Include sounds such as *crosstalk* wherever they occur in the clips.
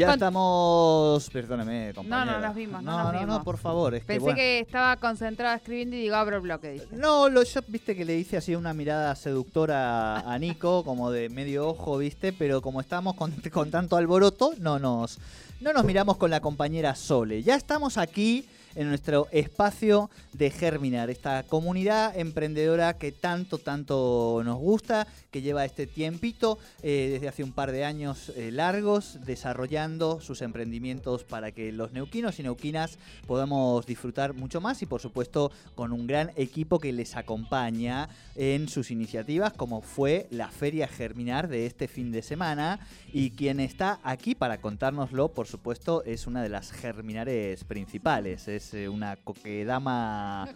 Ya Con- estamos. Perdóname, No, compañera. no nos vimos, no, No, nos no, vimos. no, por favor. Es que, Pensé bueno. que estaba concentrada escribiendo y digo, abro el bloque. Dije. No, lo, yo viste que le hice así una mirada seductora a Nico, *laughs* como de medio ojo, viste, pero como estamos con, con tanto alboroto, no nos, no nos miramos con la compañera Sole. Ya estamos aquí en nuestro espacio de Germinar, esta comunidad emprendedora que tanto, tanto nos gusta, que lleva este tiempito eh, desde hace un par de años eh, largos desarrollando sus emprendimientos para que los neuquinos y neuquinas podamos disfrutar mucho más y por supuesto con un gran equipo que les acompaña en sus iniciativas como fue la Feria Germinar de este fin de semana y quien está aquí para contárnoslo por supuesto es una de las germinares principales, es eh, una coquedama...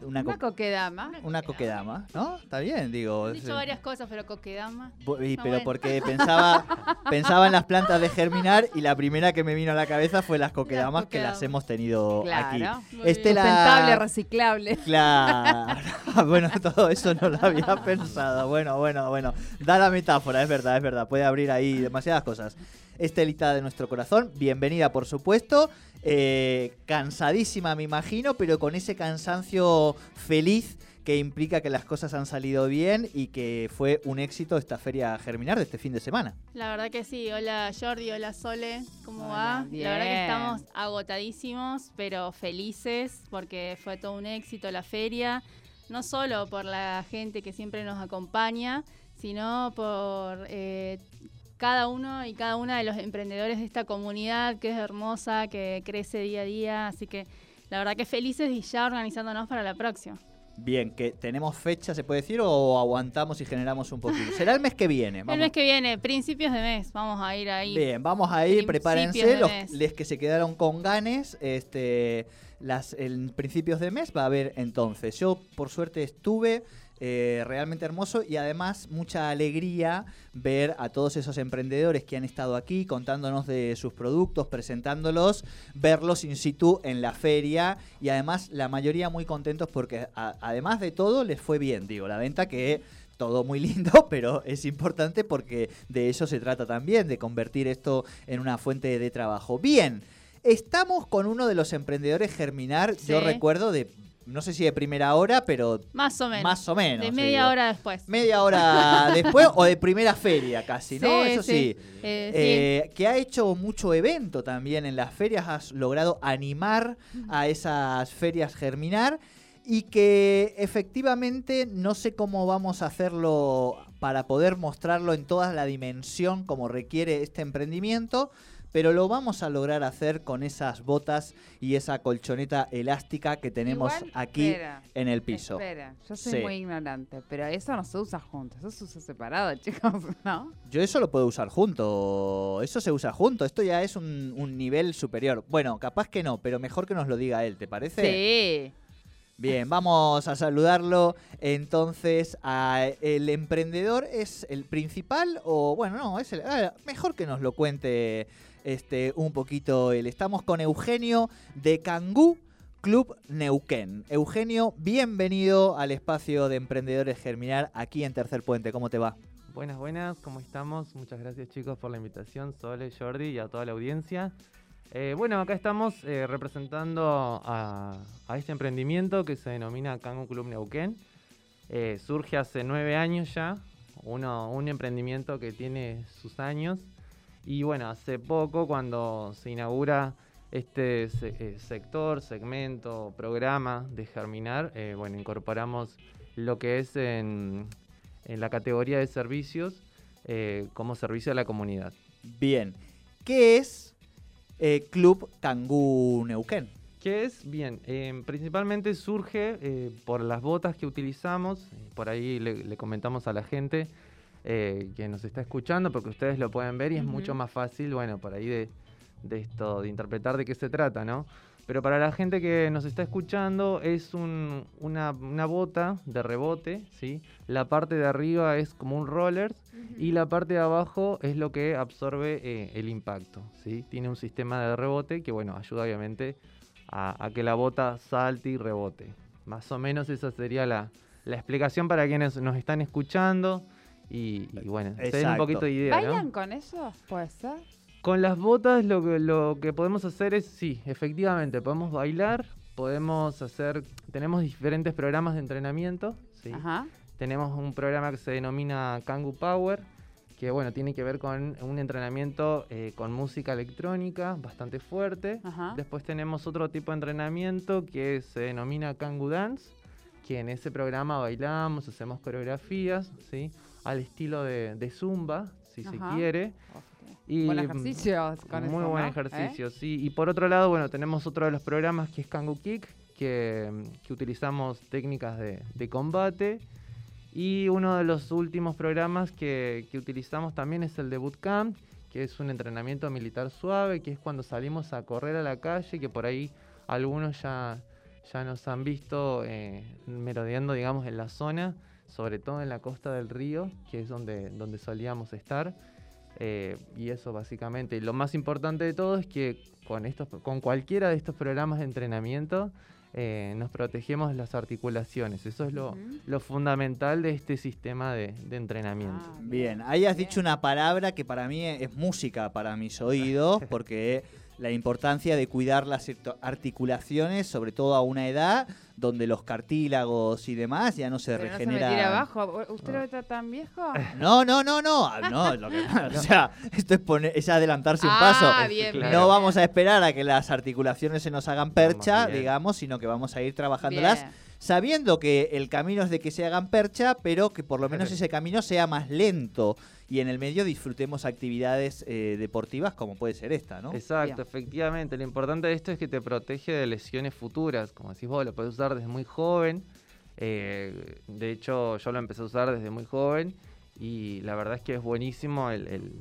Una, Una co- coquedama. una coquedama, ¿no? Está bien, digo. Es, dicho eh, varias cosas, pero coquedama. Y- pero bueno. porque pensaba, *laughs* pensaba en las plantas de germinar y la primera que me vino a la cabeza fue las coquedamas que las hemos tenido Claro. aquí. Estela- Sustentable, reciclable. Claro, *laughs* bueno, todo eso no lo había pensado. Bueno, bueno, bueno. Da la metáfora, es verdad, es verdad. Puede abrir ahí demasiadas cosas. Estelita de nuestro corazón, bienvenida por supuesto. Eh, cansadísima me imagino, pero con ese cansancio feliz que implica que las cosas han salido bien y que fue un éxito esta feria germinar de este fin de semana. La verdad que sí. Hola Jordi, hola Sole, ¿cómo Hola, va? La verdad que estamos agotadísimos, pero felices porque fue todo un éxito la feria. No solo por la gente que siempre nos acompaña, sino por eh, cada uno y cada una de los emprendedores de esta comunidad que es hermosa, que crece día a día. Así que la verdad que felices y ya organizándonos para la próxima. Bien, que tenemos fecha, se puede decir, o aguantamos y generamos un poquito. Será el mes que viene. El vamos. mes que viene, principios de mes, vamos a ir ahí. Bien, vamos a ir, prepárense. Los les que se quedaron con ganes, este, las, en principios de mes va a haber entonces. Yo, por suerte, estuve. Eh, realmente hermoso y además mucha alegría ver a todos esos emprendedores que han estado aquí contándonos de sus productos, presentándolos, verlos in situ en la feria y además la mayoría muy contentos porque a- además de todo les fue bien, digo, la venta que todo muy *laughs* lindo, pero es importante porque de eso se trata también, de convertir esto en una fuente de trabajo. Bien, estamos con uno de los emprendedores Germinar, yo recuerdo de, no sé si de primera hora, pero Más o menos. más o menos. De media digo. hora después. Media hora *laughs* después o de primera feria casi, ¿no? Sí, Eso sí. sí. Eh, sí. Eh, que ha hecho mucho evento también en las ferias, has logrado animar a esas ferias germinar y que efectivamente no sé cómo vamos a hacerlo para poder mostrarlo en toda la dimensión como requiere este emprendimiento, pero lo vamos a lograr hacer con esas botas y esa colchoneta elástica que tenemos Igual, aquí espera, en el piso. Espera, yo soy Sí. muy ignorante, pero eso no se usa junto, eso se usa separado, *laughs* chicos, ¿no? Yo eso lo puedo usar junto. Eso se usa junto. Esto ya es un, un nivel superior. Bueno, capaz que no, pero mejor que nos lo diga él, ¿te parece? Sí. Bien, vamos a saludarlo entonces a el emprendedor es el principal o bueno, no, es el ah, mejor que nos lo cuente este un poquito él. Estamos con Eugenio de Cangú Club Neuquén. Eugenio, bienvenido al espacio de Emprendedores Germinar aquí en Tercer Puente. ¿Cómo te va? Buenas, buenas, ¿cómo estamos? Muchas gracias chicos por la invitación, Sole, Jordi y a toda la audiencia. Eh, bueno, acá estamos eh, representando a, este emprendimiento que se denomina Cango Club Neuquén. Eh, surge hace nueve años ya, uno, un emprendimiento que tiene sus años. Y bueno, hace poco cuando se inaugura este se- eh, sector, segmento, programa de Germinar, eh, bueno, incorporamos lo que es en, en la categoría de servicios eh, como servicio a la comunidad. Bien. ¿Qué es Club Cangú Neuquén? ¿Qué es? Bien, principalmente surge por las botas que utilizamos, por ahí le, le comentamos a la gente eh, que nos está escuchando, porque ustedes lo pueden ver y es mucho Ujú. más fácil, bueno, por ahí de, de esto, de interpretar de qué se trata, ¿no? Pero para la gente que nos está escuchando, es un- una, una bota de rebote, ¿sí? La parte de arriba es como un roller y la parte de abajo es lo que absorbe eh, el impacto, ¿sí? Tiene un sistema de rebote que, bueno, ayuda obviamente a, a que la bota salte y rebote. Más o menos esa sería la, la explicación para quienes nos están escuchando y, y bueno, se den un poquito de idea, ¿no? ¿Bailan con eso? ¿Puede ser? Con las botas lo que, lo que podemos hacer es, sí, efectivamente, podemos bailar, podemos hacer, tenemos diferentes programas de entrenamiento, ¿sí? Ajá. Tenemos un programa que se denomina Kangu Power, que bueno, tiene que ver con un entrenamiento eh, con música electrónica bastante fuerte. Ajá. Después tenemos otro tipo de entrenamiento que se denomina Kangu Dance, que en ese programa bailamos, hacemos coreografías, ¿sí? Al estilo de, de Zumba, si Ajá. se quiere. Y, Buen mm, ejercicio con Muy eso, buen ¿no? ejercicio, sí. Y por otro lado, bueno, tenemos otro de los programas que es Kangu Kick, que, que utilizamos técnicas de, de combate. Y uno de los últimos programas que, que utilizamos también es el de Bootcamp, que es un entrenamiento militar suave, que es cuando salimos a correr a la calle, que por ahí algunos ya, ya nos han visto eh, merodeando, digamos, en la zona, sobre todo en la costa del río, que es donde, donde solíamos estar. Eh, y eso básicamente. Y lo más importante de todo es que con, estos, con cualquiera de estos programas de entrenamiento eh, nos protegemos las articulaciones. Eso es lo, lo fundamental de este sistema de, de entrenamiento. Ah, Bien, ahí has Bien. dicho una palabra que para mí es música para mis oídos, *laughs* porque la importancia de cuidar las articulaciones, sobre todo a una edad donde los cartílagos y demás ya no se Pero no se me regeneran. tira abajo. ¿Usted lo está tan viejo? No, no, no, no, ah, no, lo que- *laughs* o sea, esto es, poner, es adelantarse un ah, paso. bien, Claro. bien, No vamos bien. a esperar a que las articulaciones se nos hagan percha, digamos, sino que vamos a ir trabajándolas Bien. Sabiendo que el camino es de que se hagan percha, pero que por lo menos ese camino sea más lento y en el medio disfrutemos actividades eh, deportivas como puede ser esta, ¿no? Exacto, efectivamente. Lo importante de esto es que te protege de lesiones futuras. Como decís vos, lo puedes usar desde muy joven. Eh, de hecho, yo lo empecé a usar desde muy joven y la verdad es que es buenísimo el, el-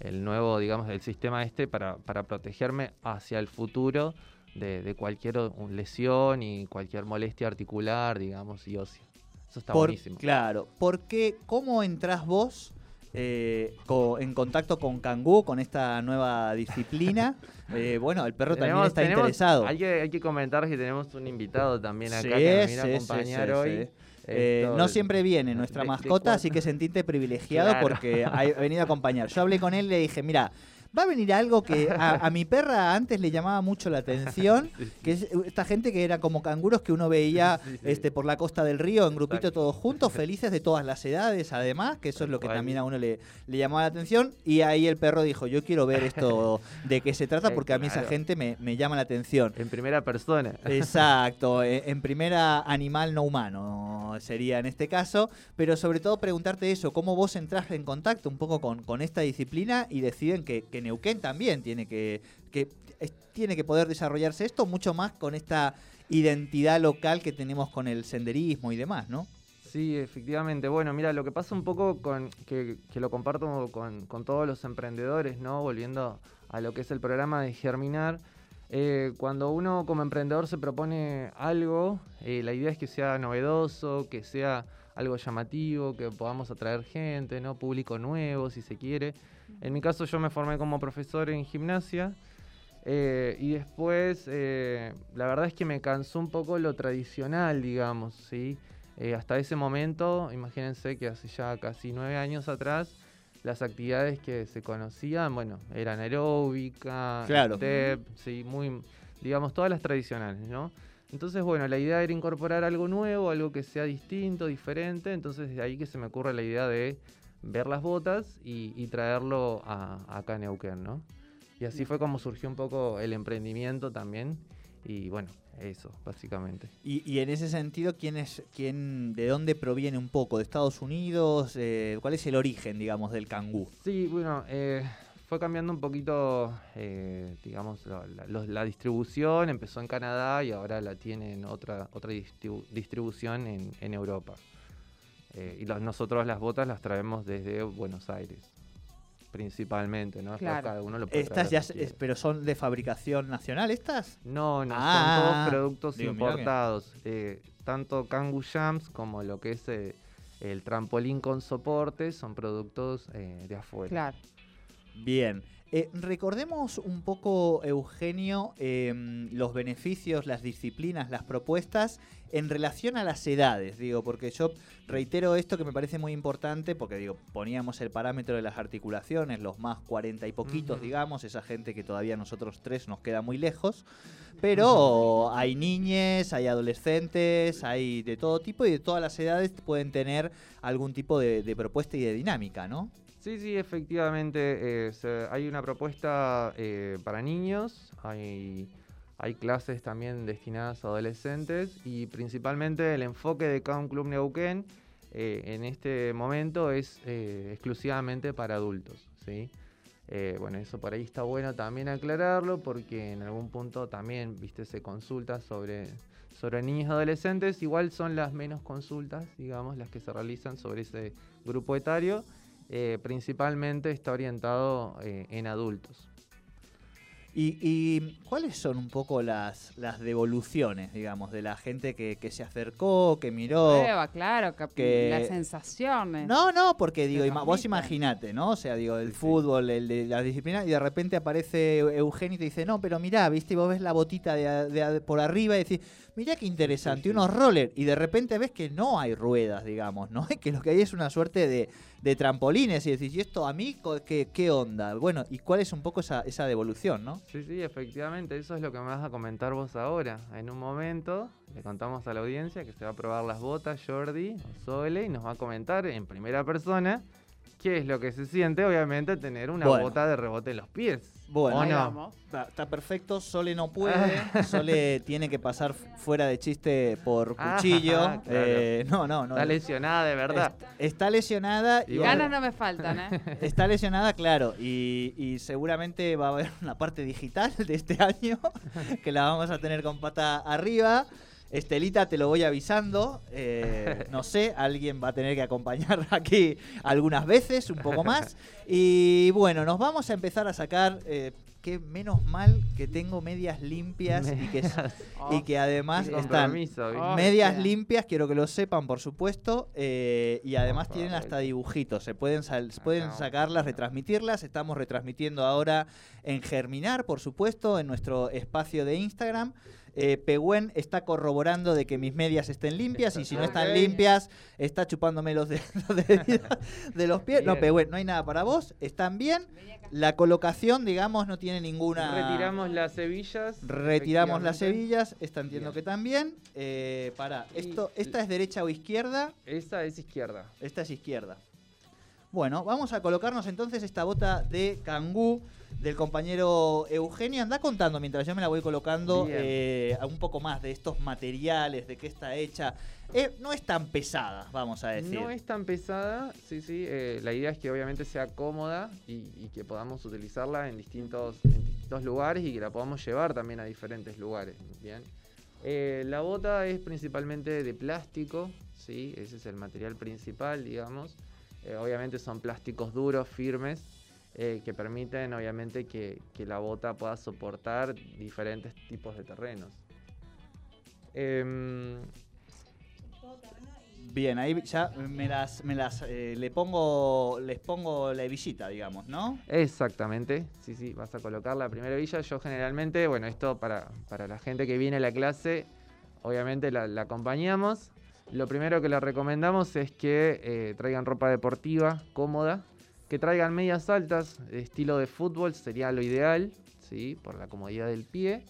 el nuevo, digamos, el sistema este para, para protegerme hacia el futuro de, de cualquier lesión y cualquier molestia articular, digamos, y ósea. Eso está Por- buenísimo. Claro, porque ¿cómo entras vos eh, co- en contacto con Kangoo, con esta nueva disciplina? *laughs* Eh, bueno, el perro también está tenemos- interesado. Hay que, hay que comentar que tenemos un invitado también acá Sí, que nos viene sí, a acompañar sí, hoy. Eh, no siempre viene nuestra mascota, así que sentite privilegiado Claro. porque ha venido a acompañar. Yo hablé con él y le dije, mira, va a venir algo que a, a mi perra antes le llamaba mucho la atención, *laughs* que es esta gente que era como canguros que uno veía Sí, sí. este por la costa del río en grupito Exacto. todos juntos, *laughs* felices de todas las edades, además, que eso es lo que también a uno le, le llamaba la atención. Y ahí el perro dijo, yo quiero ver esto *laughs* de qué se trata Eh, porque a mí esa gente me, me llama la atención. En primera persona. Exacto, e- en primera animal no humano sería en este caso, pero sobre todo preguntarte eso, cómo vos entras en contacto un poco con, con esta disciplina y deciden que, que Neuquén también tiene que, tiene que poder desarrollarse esto mucho más con esta identidad local que tenemos con el senderismo y demás, ¿no? Sí, efectivamente. Bueno, mira, lo que pasa un poco con que, lo comparto con, con todos los emprendedores, ¿no? Volviendo a lo que es el programa de Germinar. eh, cuando uno como emprendedor se propone algo, eh, la idea es que sea novedoso, que sea algo llamativo, que podamos atraer gente, ¿no? Público nuevo, si se quiere. En mi caso yo me formé como profesor en gimnasia. eh, y después, eh, la verdad es que me cansó un poco lo tradicional, digamos, ¿sí? Eh, hasta ese momento, imagínense que hace ya casi nueve años atrás, las actividades que se conocían, bueno, eran aeróbica, Claro. step, sí, muy, digamos, todas las tradicionales, ¿no? Entonces, bueno, la idea era incorporar algo nuevo, algo que sea distinto, diferente, entonces de ahí que se me ocurre la idea de ver las botas y, y traerlo a, acá a Neuquén, ¿no? Y así fue como surgió un poco el emprendimiento también, y bueno, eso, básicamente. Y, y en ese sentido, ¿quién es, quién, ¿de dónde proviene un poco? ¿De Estados Unidos? Eh, ¿Cuál es el origen, digamos, del cangú? Sí, bueno, eh, fue cambiando un poquito, eh, digamos, la, la- los- la distribución. Empezó en Canadá y ahora la tiene en otra, otra distribu- distribución en, en Europa. Eh, y los- nosotros las botas las traemos desde Buenos Aires. principalmente, ¿no? Claro. cada uno lo puede Estas ya, pero son de fabricación nacional estas. No, no, Ah, son todos productos digo, importados. eh, tanto Kangoo Jams como lo que es eh, el trampolín con soporte son productos eh, de afuera. Claro. Bien. Eh, recordemos un poco, Eugenio, em, los beneficios, las disciplinas, las propuestas en relación a las edades, digo, porque yo reitero esto que me parece muy importante, porque digo, poníamos el parámetro de las articulaciones, los más 40 y poquitos, digamos, esa gente que todavía nosotros tres nos queda muy lejos, pero hay niñes, hay adolescentes, hay de todo tipo y de todas las edades pueden tener algún tipo de, de propuesta y de dinámica, ¿no? Sí, sí, efectivamente. eh, se- hay una propuesta eh, para niños, hay, hay clases también destinadas a adolescentes y principalmente el enfoque de Count Club Neuquén eh, en este momento es eh, exclusivamente para adultos. ¿sí? Eh, bueno, eso por ahí está bueno también aclararlo porque en algún punto también, viste, se consulta sobre, sobre niños y adolescentes. Igual son las menos consultas, digamos, las que se realizan sobre ese grupo etario. Eh, principalmente está orientado eh, en adultos. ¿Y, y cuáles son un poco las, las devoluciones, digamos, de la gente que, que se acercó, que miró? Prueba, claro, que, que- las sensaciones. No, no, porque digo, ima- vos imaginate, ¿no? O sea, digo, el Sí, fútbol, el de la disciplina, y de repente aparece Eu- Eugenio y te dice, no, pero mirá, viste, y vos ves la botita de, por arriba y decís, mirá qué interesante, Sí, sí. unos rollers, y de repente ves que no hay ruedas, digamos, ¿no? *laughs* Que lo que hay es una suerte de, de trampolines, y decís, ¿y esto a mí qué, qué onda? Bueno, ¿y cuál es un poco esa, esa devolución, no? Sí, sí, efectivamente, eso es lo que me vas a comentar vos ahora. En un momento le contamos a la audiencia que se va a probar las botas Jordi Sole y nos va a comentar en primera persona qué es lo que se siente, obviamente, tener una Bueno. bota de rebote en los pies. Bueno. ¿O Ahí no? Está, está perfecto, Sole no puede, *laughs* Sole tiene que pasar fuera de chiste por Ah, cuchillo. *laughs* claro. Eh, no, no, no. Está lesionada de verdad. Est- Está lesionada y Y Ganas no me faltan, ¿eh? *laughs* está lesionada, claro, y, y seguramente va a haber una parte digital de este año que la vamos a tener con pata arriba. Estelita, te lo voy avisando. eh, no sé, alguien va a tener que acompañar *laughs* aquí algunas veces, un poco más. Y bueno, nos vamos a empezar a sacar. eh, que menos mal que tengo medias limpias y que, s- y que además están. Oh, medias limpias, quiero que lo sepan, por supuesto. eh, y además tienen hasta dibujitos. Se pueden, sal- se pueden sacarlas, retransmitirlas. Estamos retransmitiendo ahora en Germinar, por supuesto, en nuestro espacio de Instagram. Eh, Pehuen está corroborando de que mis medias estén limpias y si no están limpias está chupándome los, de- *laughs* los deditos *laughs* de los pies. No. Pehuen, no hay nada para vos. Están bien. La colocación, digamos, no tiene ninguna... Retiramos las hebillas. Retiramos las hebillas, esta entiendo Bien. que también. Eh, para, esto, ¿esta es derecha o izquierda? Esa es izquierda. Esta es izquierda. Bueno, vamos a colocarnos entonces esta bota de cangú del compañero Eugenio. Anda contando mientras yo me la voy colocando eh, un poco más de estos materiales, de qué está hecha. Eh, no es tan pesada, vamos a decir. No es tan pesada, sí, sí. eh, la idea es que obviamente sea cómoda y, y que podamos utilizarla en distintos, en distintos lugares y que la podamos llevar también a diferentes lugares. Bien. Eh, la bota es principalmente de plástico, sí, ese es el material principal, digamos. Obviamente son plásticos duros, firmes, eh, que permiten obviamente que, que la bota pueda soportar diferentes tipos de terrenos. Em, Bien, ahí ya me las, me las eh, le pongo, les pongo la hebillita, digamos, ¿no? Exactamente, sí, sí, vas a colocar la primera villa. Yo generalmente, bueno, esto para, para la gente que viene a la clase, obviamente la, la acompañamos. Lo primero que le recomendamos es que eh, traigan ropa deportiva cómoda, que traigan medias altas, estilo de fútbol, sería lo ideal, ¿sí? por la comodidad del pie.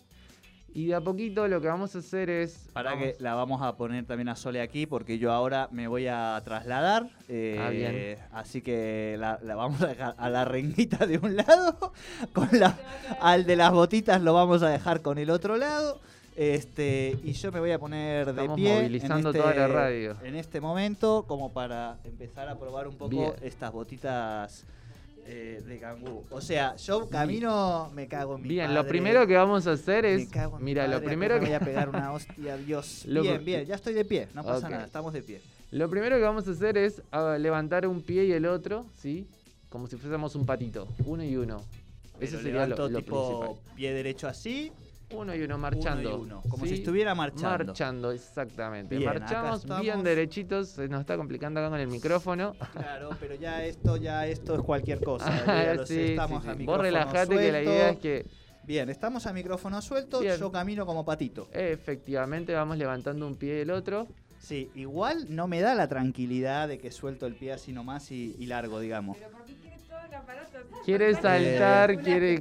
Y de a poquito lo que vamos a hacer es... Para vamos- que la vamos a poner también a Sole aquí, porque yo ahora me voy a trasladar. eh, Ah, bien. Así que la, la vamos a dejar a la renguita de un lado, *laughs* con la, al de las botitas lo vamos a dejar con el otro lado. Este, y yo me voy a poner de Estamos pie movilizando en este, toda la radio. en este momento, como para empezar a probar un poco Bien. estas botitas eh, de cangú. O sea, yo camino, me cago en mi Bien, lo primero que vamos a hacer Me es... cago en mi Mira, lo padre, primero acá me que... voy a pegar una *laughs* hostia, Dios. Lo bien, bien, ya estoy de pie, no pasa nada, estamos de pie. Lo primero que vamos a hacer es levantar un pie y el otro, ¿sí? como si fuésemos un patito, uno y uno. Pero sería lo, lo tipo principal. pie derecho así, Uno y uno marchando. uno y uno, como ¿sí? si estuviera marchando. Marchando, exactamente. Bien, Marchamos bien derechitos, se nos está complicando acá con el micrófono. Claro, pero ya esto, ya esto es cualquier cosa. *laughs* sé, Sí, sí, estamos sí. a Vos micrófono relajate que la suelto. idea es que Bien, estamos a micrófono suelto, Bien. yo camino como patito. efectivamente vamos levantando un pie y el otro. Sí, igual no me da la tranquilidad de que suelto el pie así nomás y, y largo, digamos. Quiere saltar, *laughs* quiere...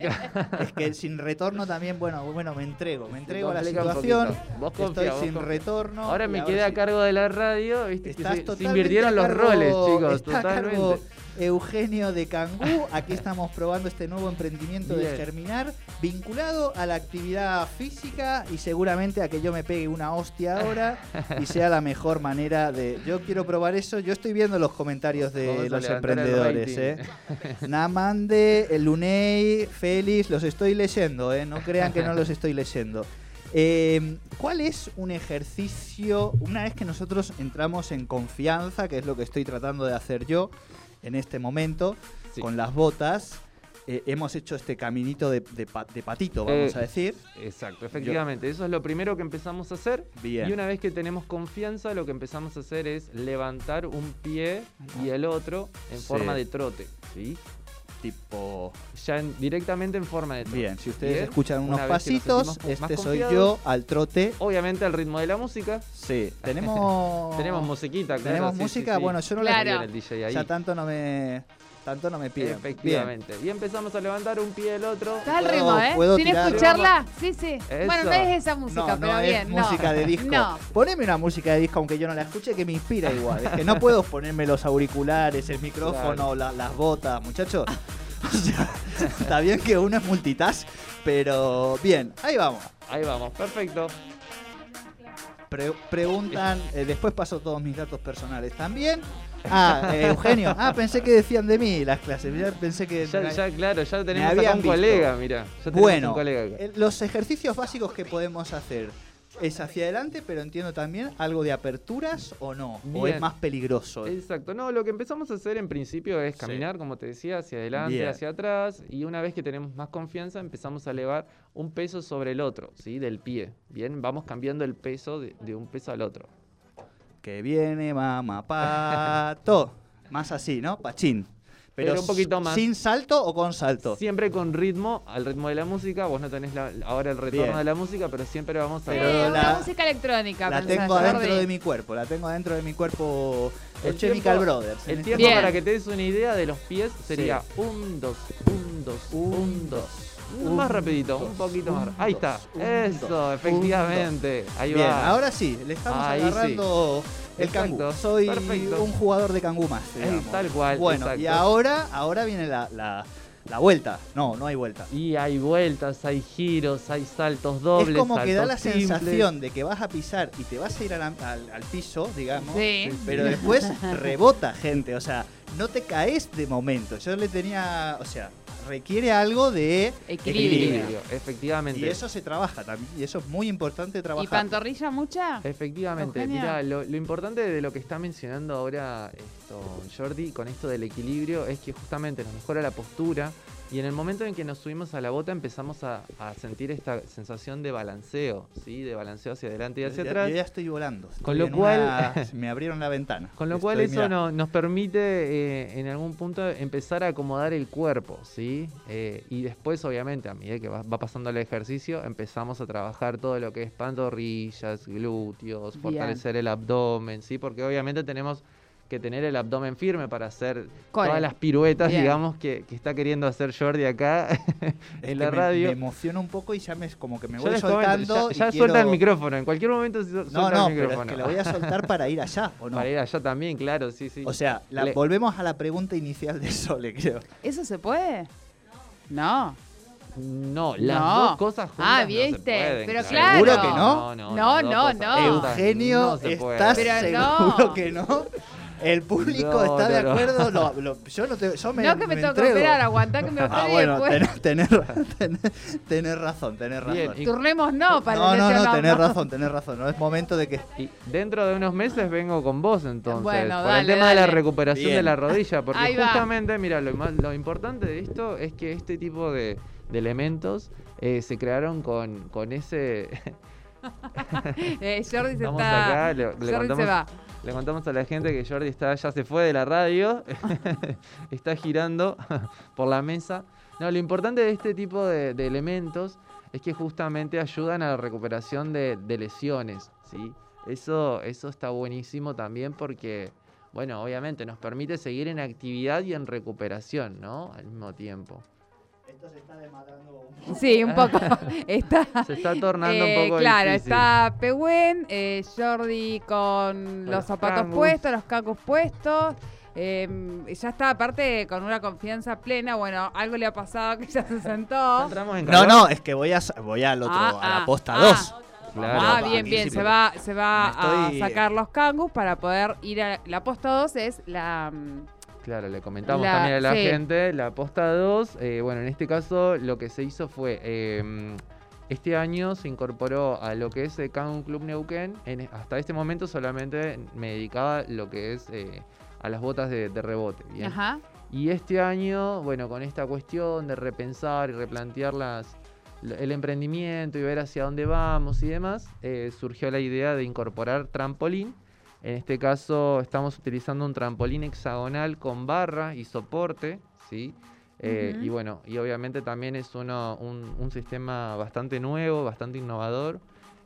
Es que sin retorno también, bueno, bueno, me entrego, me entrego a la situación. Vos Estoy confía, vos sin confía. retorno. Ahora me quedé a sí. cargo de la radio, viste que Estás se, se totalmente invirtieron los cargo- roles, chicos, está a cargo totalmente. Eugenio de Cangú, aquí estamos probando este nuevo emprendimiento de Bien. Germinar, vinculado a la actividad física y seguramente a que yo me pegue una hostia ahora y sea la mejor manera de... Yo quiero probar eso, yo estoy viendo los comentarios de Vamos los emprendedores. ¿eh? rating. Namande, el Luney, Félix, los estoy leyendo, ¿eh? no crean que no los estoy leyendo. Eh, ¿Cuál es un ejercicio, una vez que nosotros entramos en confianza, que es lo que estoy tratando de hacer yo en este momento, Sí. con las botas, eh, hemos hecho este caminito de, de de patito, vamos Eh, a decir. Exacto, efectivamente. Eso es lo primero que empezamos a hacer. Bien. Y una vez que tenemos confianza, lo que empezamos a hacer es levantar un pie y el otro en Sí. forma de trote. ¿sí? Tipo... Ya en- directamente en forma de trote. Bien, si ustedes Bien. escuchan unos pasitos, este soy yo al trote. Obviamente al ritmo de la música. Sí, tenemos... *laughs* Tenemos musiquita, claro. Tenemos sí, música, sí. bueno, yo no la Claro. Bien el DJ ahí. Ya tanto no me tanto no me piden. Efectivamente. Y empezamos a levantar un pie del otro. Está al Puedo- ritmo, ¿eh? puedo Sin tirar- escucharla. Sí, sí. Eso. Bueno, no es esa música, No, pero bien. no. música de disco. No. Poneme una música de disco aunque yo no la escuche que me inspira igual. Es que no puedo ponerme los auriculares, el micrófono, Claro. la- las botas, muchachos. *laughs* O sea, está bien que uno es multitask, pero bien, ahí vamos. Ahí vamos, perfecto. Pre- preguntan, eh, después paso todos mis datos personales también. Ah, eh, Eugenio. Ah, pensé que decían de mí las clases. Ya pensé que. Ya, ya, claro, ya tenemos acá un colega, mira. Bueno, un colega acá. eh, los ejercicios básicos que podemos hacer es hacia adelante, pero entiendo también algo de aperturas o no. O Bien. es más peligroso. Exacto, no, lo que empezamos a hacer en principio es Sí. caminar, como te decía, hacia adelante, Bien. hacia atrás, y una vez que tenemos más confianza empezamos a elevar un peso sobre el otro, ¿sí? Del pie. Bien, vamos cambiando el peso de, de un peso al otro. Que viene mamá pato. *laughs* Más así, ¿no? Pachín. Pero, Pero un poquito más. ¿Sin salto o con salto? Siempre con ritmo, al ritmo de la música, vos no tenés la- ahora el retorno Bien. de la música, pero siempre vamos a... Pero Eh, la- una música electrónica. La pensás, tengo adentro Jordi. de mi cuerpo, la tengo adentro de mi cuerpo. Los El Chemical Brothers. El este tiempo, Bien. para que te des una idea de los pies, sería un, dos, un, dos, Un, un, dos. Un, más rapidito, dos, un poquito un, más. Ahí dos, está. Eso, dos, efectivamente. Ahí Bien, va. ahora sí, le estamos Ahí sí. agarrando el cangú. Soy perfecto. un jugador de cangú más. Tal cual, Bueno, exacto. y ahora, ahora viene la, la, la vuelta. No, no hay vuelta. Y hay vueltas, hay giros, hay saltos dobles. es como que da la simples. sensación de que vas a pisar y te vas a ir a la- al, al piso, digamos. Sí. Pero después rebota gente, o sea, no te caes de momento. Yo le tenía, o sea, requiere algo de Equilibrio. Equilibrio, efectivamente. Y eso se trabaja también, y eso es muy importante ¿Y trabajar. pantorrilla mucha? Efectivamente, Eugenia. mira, lo, lo importante de lo que está mencionando ahora esto, Jordi con esto del equilibrio es que justamente nos mejora la postura y en el momento en que nos subimos a la bota empezamos a, a sentir esta sensación de balanceo, ¿sí? De balanceo hacia adelante y hacia Ya- atrás. Yo ya estoy volando. Con lo cual- una- *laughs* me abrieron la ventana. Con lo cual eso no- nos permite eh, en algún punto empezar a acomodar el cuerpo, ¿sí? Eh, y después, obviamente, a medida que va, va pasando el ejercicio, empezamos a trabajar todo lo que es pantorrillas, glúteos, Bien. fortalecer el abdomen, ¿sí? Porque obviamente tenemos que tener el abdomen firme para hacer todas las piruetas, Bien. digamos, que, que está queriendo hacer Jordi acá *laughs* en la me- radio. Me emociono un poco y ya me, como que me voy comento, soltando. ya, ya y suelta el micrófono, en cualquier momento su- suelta No, no, el pero micrófono. es que lo voy a soltar para ir allá, ¿o no? Para ir allá también, claro, sí, sí. O sea, la- Le- volvemos a la pregunta inicial de Sole, creo. ¿Eso se puede? No. No, las No. dos cosas juntas Ah, no se ¿viste? pueden, Pero ¿Seguro claro. que no? No, No, las no, no. juntas Eugenio, no se pueden. ¿estás Pero seguro no. que no? El público No, está de no, acuerdo. No, lo- yo no te, yo me, no que me, tengo que entrego. operar, aguantá que me opere *laughs* Ah, bueno, después. tenés, tenés, tenés- *laughs* tenés razón, tenés razón. Bien, y- Turnemos no para no, no, no, tenés razón, tenés razón. No es momento de que. Y dentro de unos meses vengo con vos entonces. Bueno, por dale, el tema de la recuperación Bien. de la rodilla. Porque Ahí va. justamente, mira, lo, más- lo importante de esto es que este tipo de, de elementos eh, se crearon con, con ese. *laughs* Eh, Jordi se Estamos está. acá, le, le Jordi contamos, se va. Le contamos a la gente que Jordi está, ya se fue de la radio, *laughs* está girando *laughs* por la mesa. No, lo importante de este tipo de, elementos es que justamente ayudan a la recuperación de, de lesiones, ¿sí? Eso, eso está buenísimo también porque, bueno, obviamente nos permite seguir en actividad y en recuperación, ¿no? Al mismo tiempo. Esto se está desmadrando Sí, un poco. *laughs* está. Se está tornando eh, un poco Claro, difícil. está Pehuen, eh, Jordi con los los zapatos cangus. puestos, los cacos puestos. eh, ya está, aparte, con una confianza plena. Bueno, algo le ha pasado que ya se sentó. En No, no, es que voy, a, voy al otro, Ah, a la ah, posta ah. 2. Claro. Ah, bien, bien. Se va, se va estoy- a sacar los cangus para poder ir a. La posta 2 es la. Claro, le comentamos La- también a la sí. gente, la posta 2, eh, bueno, en este caso lo que se hizo fue, eh, este año se incorporó a lo que es el Canon Club Neuquén, en- hasta este momento solamente me dedicaba lo que es eh, a las botas de, de rebote, ¿bien? Ajá. Y este año, bueno, con esta cuestión de repensar y replantear las, el emprendimiento y ver hacia dónde vamos y demás, eh, surgió la idea de incorporar trampolín. En este caso estamos utilizando un trampolín hexagonal con barra y soporte, ¿sí? Eh. Y bueno, y obviamente también es uno, un, un sistema bastante nuevo, bastante innovador,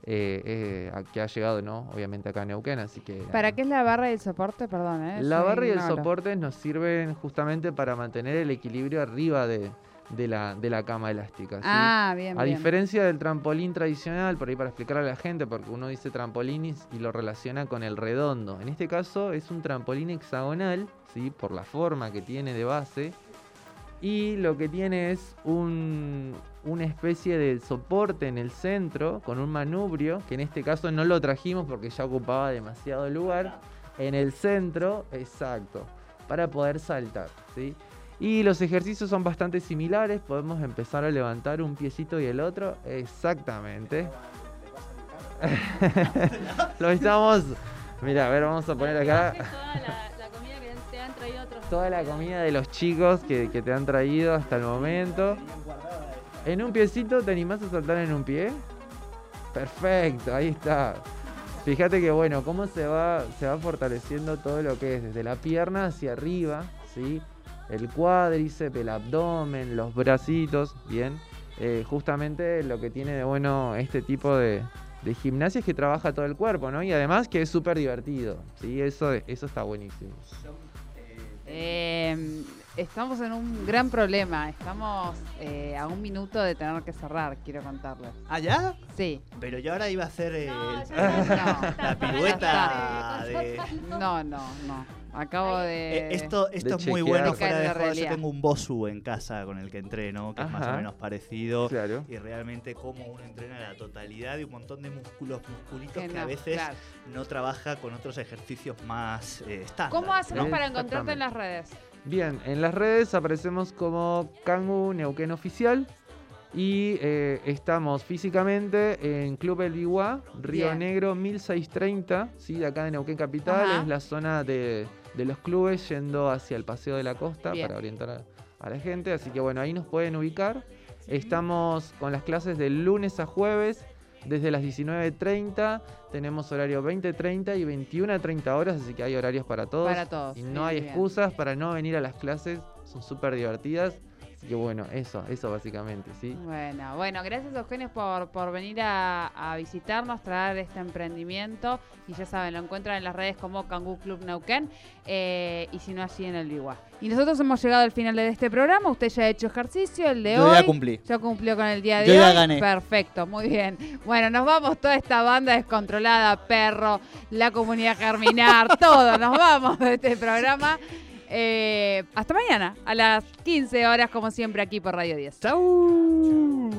eh, eh, a- que ha llegado, ¿no? Obviamente acá a Neuquén, así que... ¿Para qué es la barra y el soporte? Perdón. La barra y el soporte nos sirven justamente para mantener el equilibrio arriba de, de la, de la cama elástica. ¿sí? Ah, bien, a bien. diferencia del trampolín tradicional, por ahí para explicar a la gente, porque uno dice trampolín y, y lo relaciona con el redondo. En este caso es un trampolín hexagonal, ¿sí? por la forma que tiene de base. Y lo que tiene es un, una especie de soporte en el centro con un manubrio, que en este caso no lo trajimos porque ya ocupaba demasiado lugar. En el centro, exacto, para poder saltar. ¿sí? Y los ejercicios son bastante similares. Podemos empezar a levantar un piecito y el otro. Exactamente. *laughs* lo estamos. Mira, a ver, vamos a poner acá Toda la, comida de los chicos que, que te han traído hasta el momento. En un piecito, ¿te animás a saltar en un pie? Perfecto, ahí está. Fíjate que bueno, cómo se va, se va fortaleciendo todo lo que es desde la pierna hacia arriba, ¿sí? El cuádriceps, el abdomen, los bracitos, bien. Eh, justamente lo que tiene de bueno este tipo de, de gimnasia es que trabaja todo el cuerpo, ¿no? Y además que es súper divertido, ¿sí? Eso, eso está buenísimo. Eh, estamos en un gran problema. Estamos eh, a un minuto de tener que cerrar, quiero contarles. ¿Allá? Sí. Pero yo ahora iba a hacer eh, No, el- ya ya No. está, la pirueta de... No, no, no. Acabo de. Eh, esto esto de es muy bueno De fuera de joda. Yo tengo un Bosu en casa con el que entreno, que es más o menos parecido. Claro. Y realmente cómo uno entrena la totalidad de un montón de músculos, musculitos que que, no, a veces claro. no trabaja con otros ejercicios más eh, estándar. ¿Cómo hacemos ¿no? para encontrarte en las redes? Bien, en las redes aparecemos como Kangu Neuquén Oficial y eh, estamos físicamente en Club El Iguá, Río Bien. Negro 1630, ¿sí? de acá de Neuquén Capital, Ajá. es la zona de, de los clubes yendo hacia el Paseo de la Costa Bien. para orientar a, a la gente, así que bueno, ahí nos pueden ubicar. Estamos con las clases de lunes a jueves desde las 19.30, tenemos horario 20.30 y 21.30 horas, así que hay horarios para todos. Para todos. Y no hay bien. excusas para no venir a las clases, son súper divertidas. Así que bueno, eso, eso básicamente, ¿sí? Bueno, bueno, gracias Eugenio por, por venir a, a visitarnos, traer este emprendimiento. Y ya saben, lo encuentran en las redes como Kangoo Club Neuquén eh, y si no, allí en el Ligua. Y nosotros hemos llegado al final de este programa. Usted ya ha hecho ejercicio, el de Yo hoy. ya cumplí. Ya cumplió con el día de Yo hoy. ya gané. Perfecto, muy bien. Bueno, nos vamos toda esta banda descontrolada, perro, la comunidad Germinar, *laughs* todo. Nos vamos de este programa. Eh, hasta mañana, a las 15 horas, como siempre, aquí por Radio 10. ¡Chau!